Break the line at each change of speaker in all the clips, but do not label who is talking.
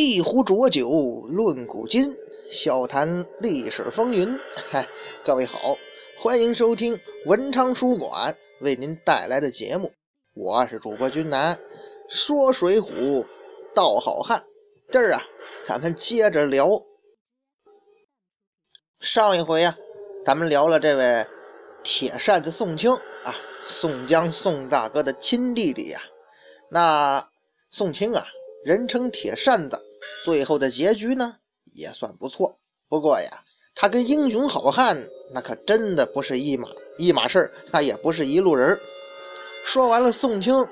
一壶浊酒论古今，笑谈历史风云。嗨，各位好，欢迎收听文昌书馆为您带来的节目，我是主播君南，说水浒，道好汉。这儿啊，咱们接着聊。上一回呀，咱们聊了这位铁扇子宋清啊，宋江宋大哥的亲弟弟呀。那宋清啊，人称铁扇子，最后的结局呢，也算不错。不过呀，他跟英雄好汉那可真的不是一码一码事儿，那也不是一路人。说完了宋清，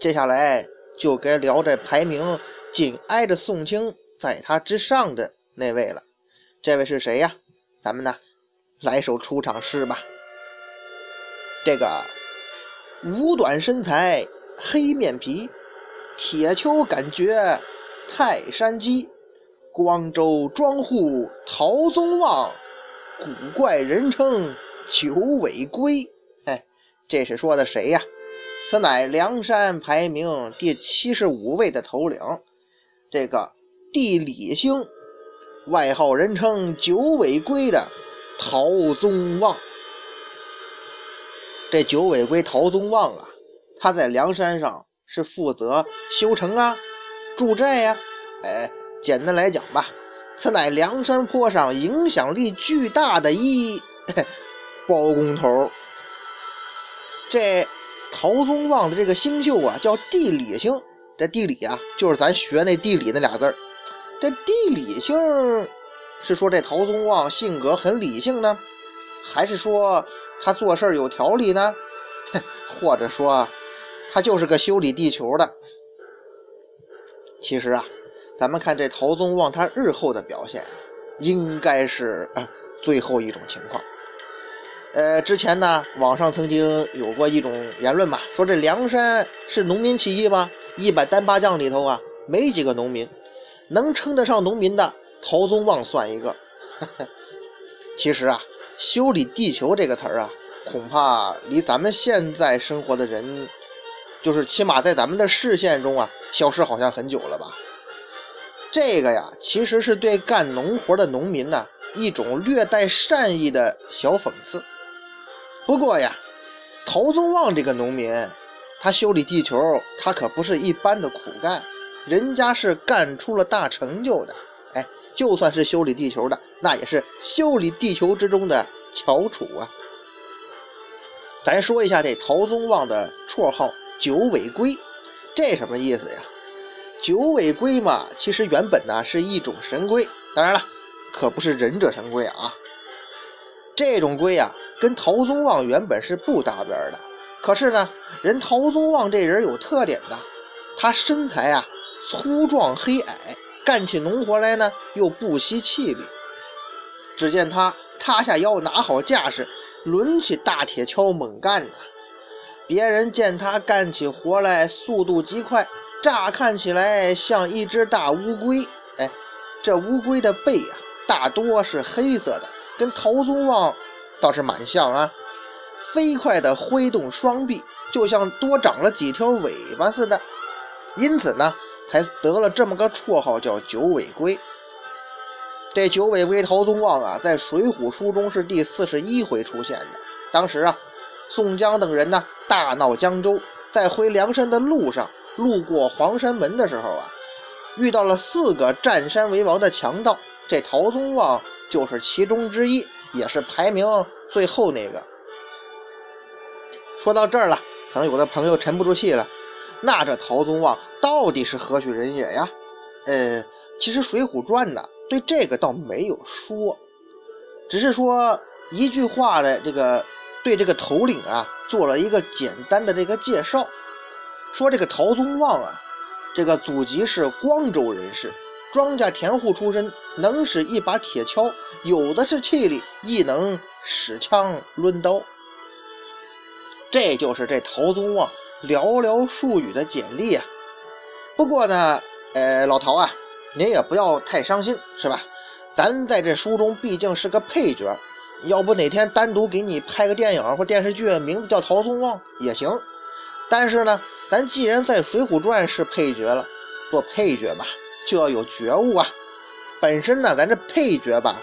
接下来就该聊这排名紧挨着宋清，在他之上的那位了。这位是谁呀？咱们呢，来首出场诗吧。这个五短身材，黑面皮，铁锹感觉泰山鸡，光州庄户陶宗旺，古怪人称九尾龟。哎，这是说的谁呀？此乃梁山排名第七十五位的头领，这个地理星。外号人称九尾龟的陶宗旺，这九尾龟陶宗旺啊，他在梁山上是负责修城啊、住寨呀。哎，简单来讲吧，此乃梁山坡上影响力巨大的一 包工头。这陶宗旺的这个星宿啊，叫地理星。这地理啊，就是咱学那地理那俩字儿。这地理性是说这陶宗旺性格很理性呢，还是说他做事有条理呢？或者说他就是个修理地球的？其实啊，咱们看这陶宗旺他日后的表现，应该是啊最后一种情况。呃，之前呢，网上曾经有过一种言论嘛，说这梁山是农民起义吗？一百单八将里头啊，没几个农民。能称得上农民的，陶宗旺算一个。其实啊，修理地球这个词儿啊，恐怕离咱们现在生活的人，就是起码在咱们的视线中啊，消失好像很久了吧。这个呀，其实是对干农活的农民呢一种略带善意的小讽刺。不过呀，陶宗旺这个农民，他修理地球，他可不是一般的苦干。人家是干出了大成就的，哎，就算是修理地球的，那也是修理地球之中的翘楚啊。咱说一下这陶宗旺的绰号“九尾龟”，这什么意思呀？九尾龟嘛，其实原本呢是一种神龟，当然了，可不是忍者神龟啊。这种龟呀，跟陶宗旺原本是不搭边的。可是呢，人陶宗旺这人有特点的，他身材啊。粗壮黑矮，干起农活来呢又不惜气力。只见他塌下腰，拿好架势，抡起大铁锹猛干呐。别人见他干起活来速度极快，乍看起来像一只大乌龟。哎，这乌龟的背啊，大多是黑色的，跟陶宗旺倒是蛮像啊。飞快地挥动双臂，就像多长了几条尾巴似的。因此呢。才得了这么个绰号，叫九尾龟。这九尾龟陶宗旺啊，在《水浒》书中是第四十一回出现的。当时啊，宋江等人呢大闹江州，在回梁山的路上，路过黄山门的时候啊，遇到了四个占山为王的强盗。这陶宗旺就是其中之一，也是排名最后那个。说到这儿了，可能有的朋友沉不住气了。那这陶宗旺到底是何许人也呀？呃，其实《水浒传》呢对这个倒没有说，只是说一句话的这个对这个头领啊做了一个简单的这个介绍，说这个陶宗旺啊，这个祖籍是光州人士，庄稼田户出身，能使一把铁锹，有的是气力，亦能使枪抡刀。这就是这陶宗旺。寥寥数语的简历啊，不过呢，呃，老陶啊，您也不要太伤心，是吧？咱在这书中毕竟是个配角，要不哪天单独给你拍个电影或电视剧，名字叫陶宗旺也行。但是呢，咱既然在《水浒传》是配角了，做配角吧，就要有觉悟啊。本身呢，咱这配角吧，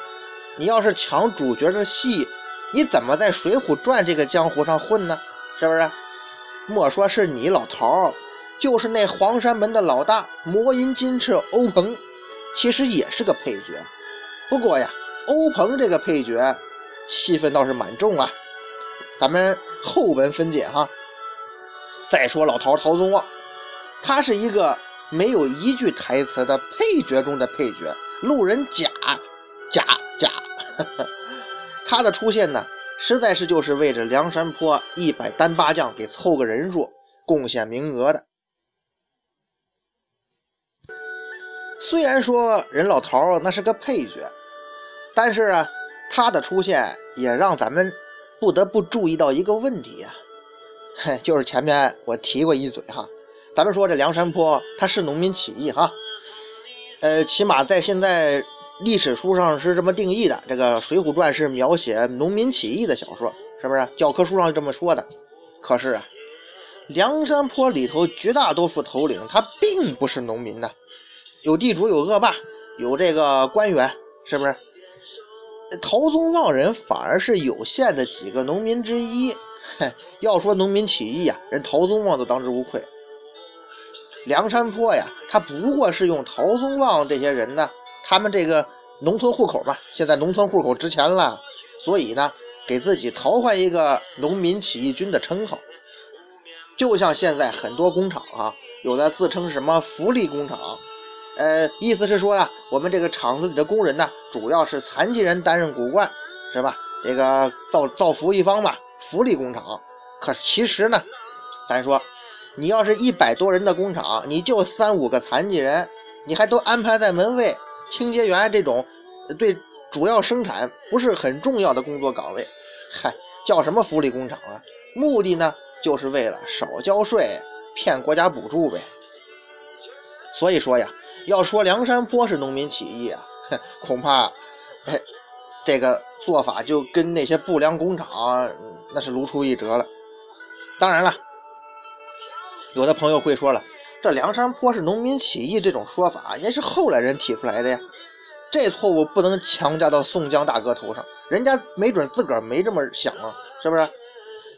你要是抢主角的戏，你怎么在《水浒传》这个江湖上混呢？是不是？莫说是你老头，就是那黄山门的老大魔音金翅欧鹏，其实也是个配角。不过呀，欧鹏这个配角戏份倒是蛮重啊。咱们后文分解哈。再说老头陶宗旺，他是一个没有一句台词的配角中的配角，路人甲甲甲。他的出现呢，实在是就是为这梁山坡一百单八将给凑个人数、贡献名额的。虽然说人老头那是个配角，但是啊，他的出现也让咱们不得不注意到一个问题呀。嘿，就是前面我提过一嘴哈，咱们说这梁山坡它是农民起义哈，呃，起码在现在历史书上是这么定义的，这个《水浒传》是描写农民起义的小说，是不是？教科书上这么说的。可是啊，梁山坡里头绝大多数头领他并不是农民呐，有地主，有恶霸，有这个官员，是不是？陶宗旺人反而是有限的几个农民之一。要说农民起义呀，人陶宗旺都当之无愧。梁山坡呀，他不过是用陶宗旺这些人呢，他们这个农村户口嘛，现在农村户口值钱了，所以呢，给自己淘换一个农民起义军的称号。就像现在很多工厂啊，有的自称什么福利工厂，呃，意思是说呀，我们这个厂子里的工人呢，主要是残疾人担任骨干，是吧？这个造造福一方嘛。福利工厂，可其实呢，咱说，你要是一百多人的工厂，你就三五个残疾人，你还都安排在门卫、清洁员这种对主要生产不是很重要的工作岗位，嗨，叫什么福利工厂啊？目的呢，就是为了少交税，骗国家补助呗。所以说呀，要说梁山坡是农民起义啊，恐怕，哎，这个做法就跟那些不良工厂。那是如出一辙了。当然了，有的朋友会说了，这梁山坡是农民起义这种说法，那是后来人提出来的呀。这错误不能强加到宋江大哥头上，人家没准自个儿没这么想啊，是不是？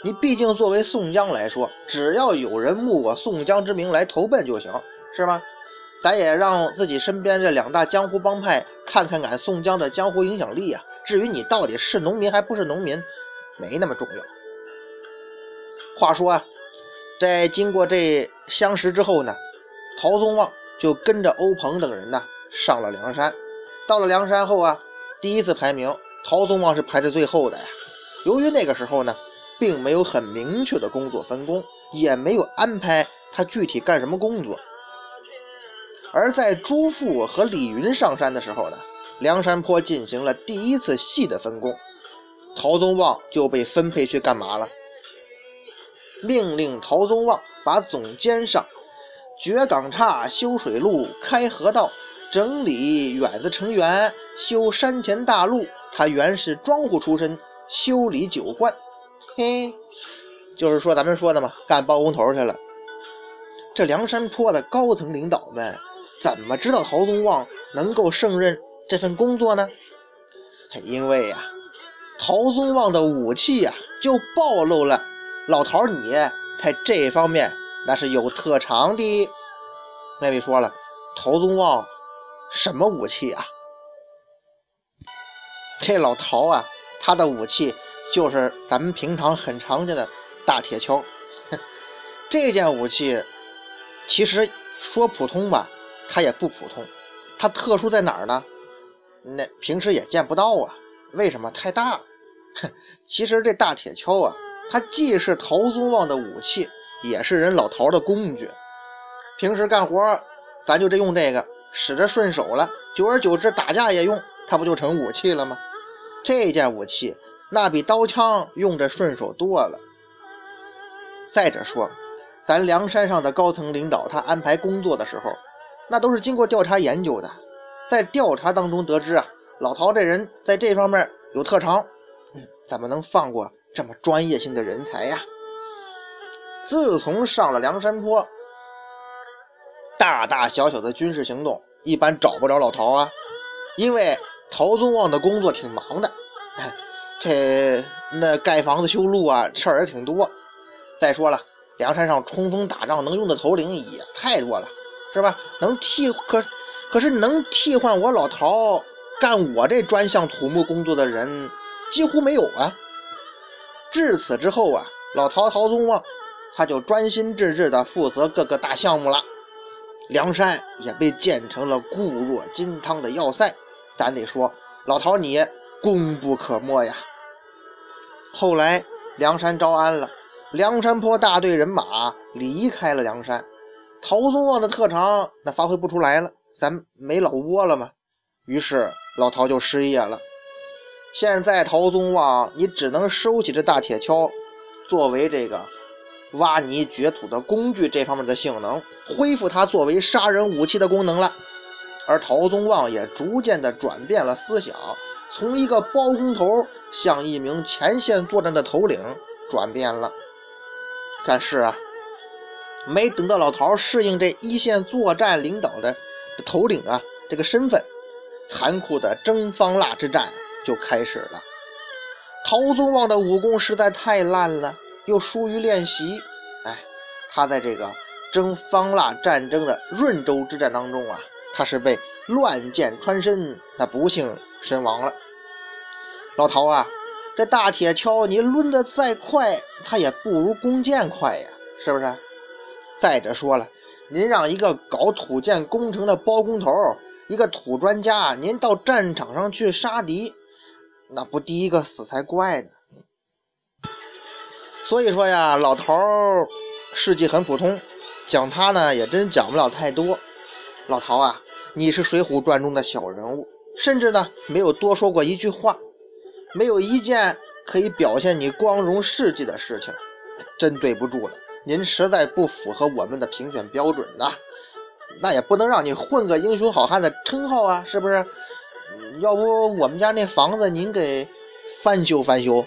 你毕竟作为宋江来说，只要有人慕我宋江之名来投奔就行，是吧？咱也让自己身边这两大江湖帮派看看俺宋江的江湖影响力啊。至于你到底是农民还不是农民？没那么重要。话说啊，在经过这相识之后呢，陶宗旺就跟着欧鹏等人呢上了梁山。到了梁山后啊，第一次排名，陶宗旺是排在最后的呀。由于那个时候呢，并没有很明确的工作分工，也没有安排他具体干什么工作。而在朱富和李云上山的时候呢，梁山坡进行了第一次细的分工。陶宗旺就被分配去干嘛了？命令陶宗旺把总监上掘港岔、修水路、开河道、整理远子成员、修山前大路。他原是庄户出身，修理酒罐。嘿，就是说咱们说的嘛，干包工头去了。这梁山坡的高层领导们怎么知道陶宗旺能够胜任这份工作呢？因为呀。陶宗旺的武器呀，就暴露了老头你在这方面那是有特长的。那位说了，陶宗旺什么武器啊？这老陶啊，他的武器就是咱们平常很常见的大铁锹。这件武器其实说普通吧，它也不普通。它特殊在哪儿呢？那平时也见不到啊。为什么？太大了。哼，其实这大铁锹啊，它既是陶宗旺的武器，也是人老陶的工具。平时干活，咱就这用这个，使着顺手了。久而久之，打架也用，它不就成武器了吗？这件武器那比刀枪用着顺手多了。再者说，咱梁山上的高层领导，他安排工作的时候，那都是经过调查研究的，在调查当中得知啊，老陶这人在这方面有特长。怎么能放过这么专业性的人才呀？自从上了梁山坡，大大小小的军事行动一般找不着老陶啊，因为陶宗旺的工作挺忙的，哎，这那盖房子修路啊，事儿也挺多。再说了，梁山上冲锋打仗能用的头领也太多了，是吧？能替可可是能替换我老陶干我这专项土木工作的人几乎没有啊。至此之后啊，老陶陶宗旺他就专心致志地负责各个大项目了。梁山也被建成了固若金汤的要塞，咱得说老陶你功不可没呀。后来梁山招安了，梁山泊大队人马离开了梁山，陶宗旺的特长那发挥不出来了，咱没老窝了吗？于是老陶就失业了。现在陶宗旺你只能收起这大铁锹，作为这个。挖泥掘土的工具这方面的性能恢复它作为杀人武器的功能了，而陶宗旺也逐渐的转变了思想，从一个包工头向一名前线作战的头领转变了。但是啊，没等到老陶适应这一线作战领导的头领啊这个身份，残酷的征方腊之战就开始了。陶宗旺的武功实在太烂了。又疏于练习，哎，他在这个征方腊战争的润州之战当中啊，他是被乱箭穿身，他不幸身亡了。老陶啊，这大铁锹你抡得再快，它也不如弓箭快呀，是不是？再者说了，您让一个搞土建工程的包工头，一个土专家，您到战场上去杀敌，那不第一个死才怪呢。所以说呀，老头儿事迹很普通，讲他呢也真讲不了太多。老陶啊，你是《水浒传》中的小人物，甚至呢没有多说过一句话，没有一件可以表现你光荣事迹的事情，真对不住了。您实在不符合我们的评选标准呐，那也不能让你混个英雄好汉的称号啊，是不是？要不我们家那房子您给翻修翻修？